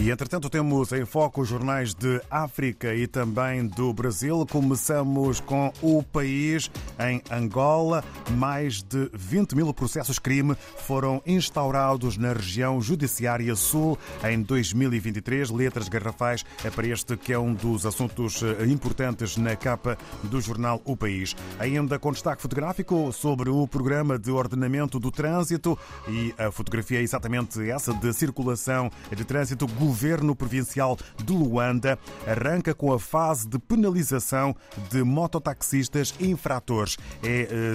E entretanto temos em foco os jornais de África e também do Brasil. Começamos com o país em Angola. Mais de 20 mil processos crime foram instaurados na região judiciária sul em 2023. Letras garrafais é para este que é um dos assuntos eh, importantes na capa do jornal O País. Ainda com destaque fotográfico sobre o programa de ordenamento do trânsito e a fotografia é exatamente essa de circulação de trânsito governo provincial de Luanda arranca com a fase de penalização de mototaxistas infratores. É eh,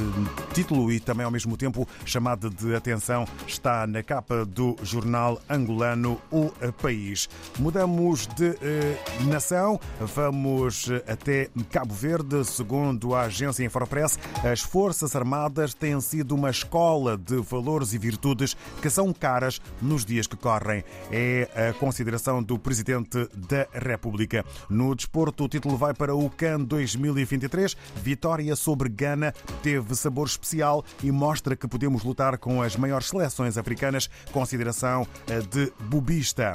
título e também ao mesmo tempo chamada de atenção está na capa do jornal angolano O País. Mudamos de eh, nação, vamos até Cabo Verde. Segundo a agência Infopress, as Forças Armadas têm sido uma escola de valores e virtudes que são caras nos dias que correm. É a consideração consideração do Presidente da República. No desporto, o título vai para o CAN 2023. Vitória sobre Gana teve sabor especial e mostra que podemos lutar com as maiores seleções africanas. Consideração de bubista.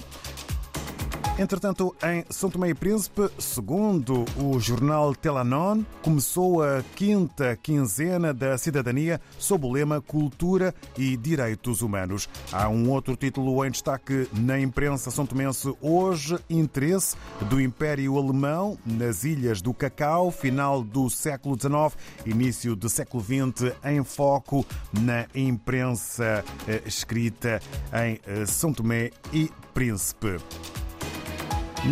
Entretanto, em São Tomé e Príncipe, segundo o jornal Telanon, começou a quinta quinzena da cidadania sob o lema Cultura e Direitos Humanos. Há um outro título em destaque na imprensa são tomense hoje, interesse do Império Alemão nas Ilhas do Cacau, final do século XIX, início do século XX, em foco na imprensa eh, escrita em eh, São Tomé e Príncipe.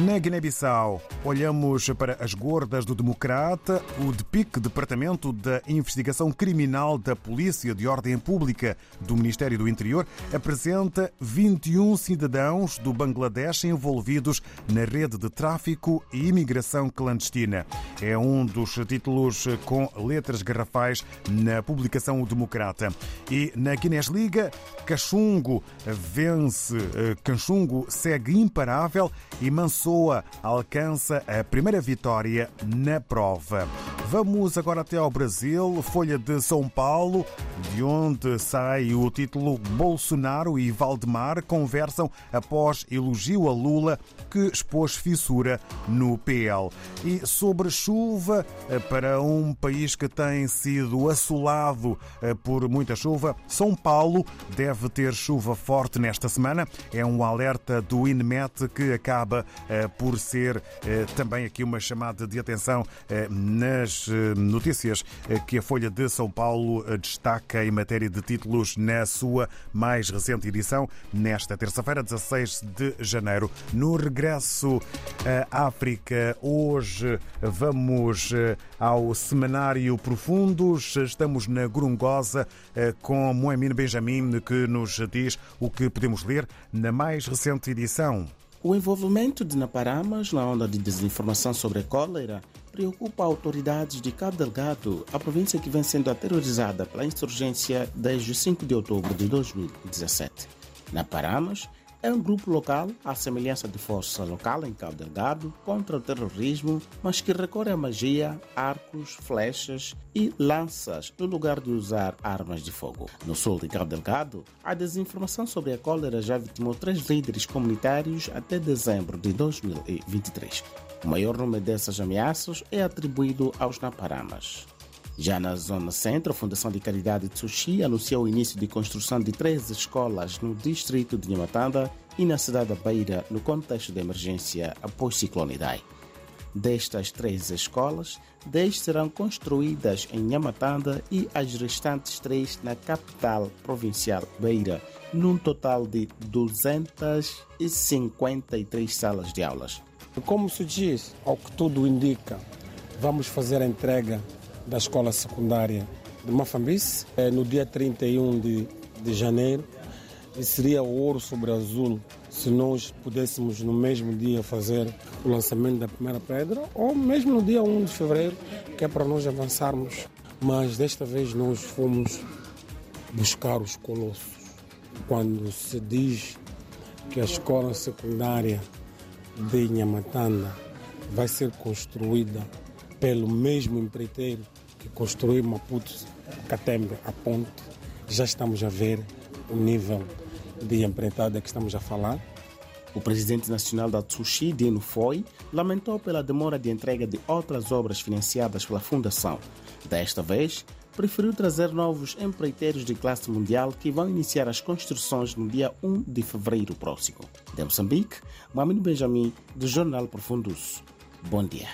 Na Guiné-Bissau, olhamos para as gordas do Democrata. O DPIC, Departamento da Investigação Criminal da Polícia de Ordem Pública do Ministério do Interior, apresenta 21 cidadãos do Bangladesh envolvidos na rede de tráfico e imigração clandestina. É um dos títulos com letras garrafais na publicação O Democrata. E na Guinness Liga, Cachungo vence. Cachungo segue imparável e Manso Pessoa alcança a primeira vitória na prova. Vamos agora até ao Brasil, Folha de São Paulo, de onde sai o título Bolsonaro e Valdemar conversam após elogio a Lula que expôs fissura no PL. E sobre chuva eh, para um país que tem sido assolado eh, por muita chuva, São Paulo deve ter chuva forte nesta semana. É um alerta do INMET que acaba eh, por ser também aqui uma chamada de atenção nas eh, notícias eh, que a Folha de São Paulo eh, destaca em matéria de títulos na sua mais recente edição, nesta terça-feira, 16 de janeiro. No regresso à África, hoje vamos ao Semanário Profundos. Estamos na Gorongosa com Moemine Benjamin, que nos diz o que podemos ler na mais recente edição. O envolvimento de Naparamas na onda de desinformação sobre a cólera preocupa autoridades de Cabo Delgado, a província que vem sendo aterrorizada pela insurgência desde 5 de outubro de 2017. Naparamas é um grupo local, à semelhança de força local em Cabo Delgado, contra o terrorismo, mas que recorre à magia, arcos, flechas e lanças no lugar de usar armas de fogo. No sul de Cabo Delgado, a desinformação sobre a cólera já vitimou três líderes comunitários até dezembro de 2023. O maior número dessas ameaças é atribuído aos Naparamas. Já na zona centro, a Fundação de Caridade de Sushi anunciou o início de construção de três escolas no distrito de Nhamatanda e na cidade da Beira, no contexto de emergência após ciclone. Destas três escolas, dez serão construídas em Nhamatanda e as restantes três na capital provincial Beira, num total de 253 salas de aulas. Como se diz, ao que tudo indica, vamos fazer a entrega da escola secundária de Mafambice é, no dia 31 de, de janeiro. E seria ouro sobre azul se nós pudéssemos no mesmo dia fazer o lançamento da primeira pedra ou mesmo no dia 1 de fevereiro, que é para nós avançarmos. Mas desta vez nós fomos buscar os colossos. Quando se diz que a escola secundária de Nhamatanda vai ser construída pelo mesmo empreiteiro que construiu Maputo Catembe, a ponte, já estamos a ver o nível de empreitada que estamos a falar. O presidente nacional da Tsushi, Dino Foi, lamentou pela demora de entrega de outras obras financiadas pela Fundação. Desta vez, preferiu trazer novos empreiteiros de classe mundial que vão iniciar as construções no dia 1 de fevereiro próximo. De Moçambique, Mohamed Benjamin, do Jornal Profundus. Bom dia.